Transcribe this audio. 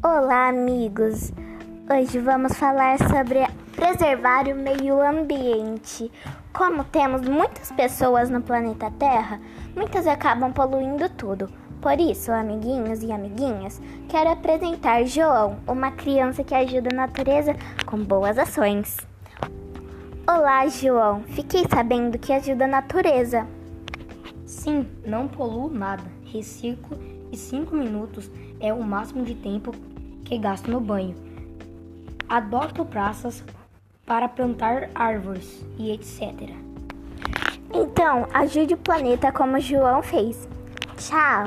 Olá, amigos! Hoje vamos falar sobre preservar o meio ambiente. Como temos muitas pessoas no planeta Terra, muitas acabam poluindo tudo. Por isso, amiguinhos e amiguinhas, quero apresentar João, uma criança que ajuda a natureza com boas ações. Olá, João! Fiquei sabendo que ajuda a natureza. Sim, não poluo nada, reciclo e 5 minutos é o máximo de tempo que gasto no banho. Adoto praças para plantar árvores e etc. Então, ajude o planeta como o João fez. Tchau!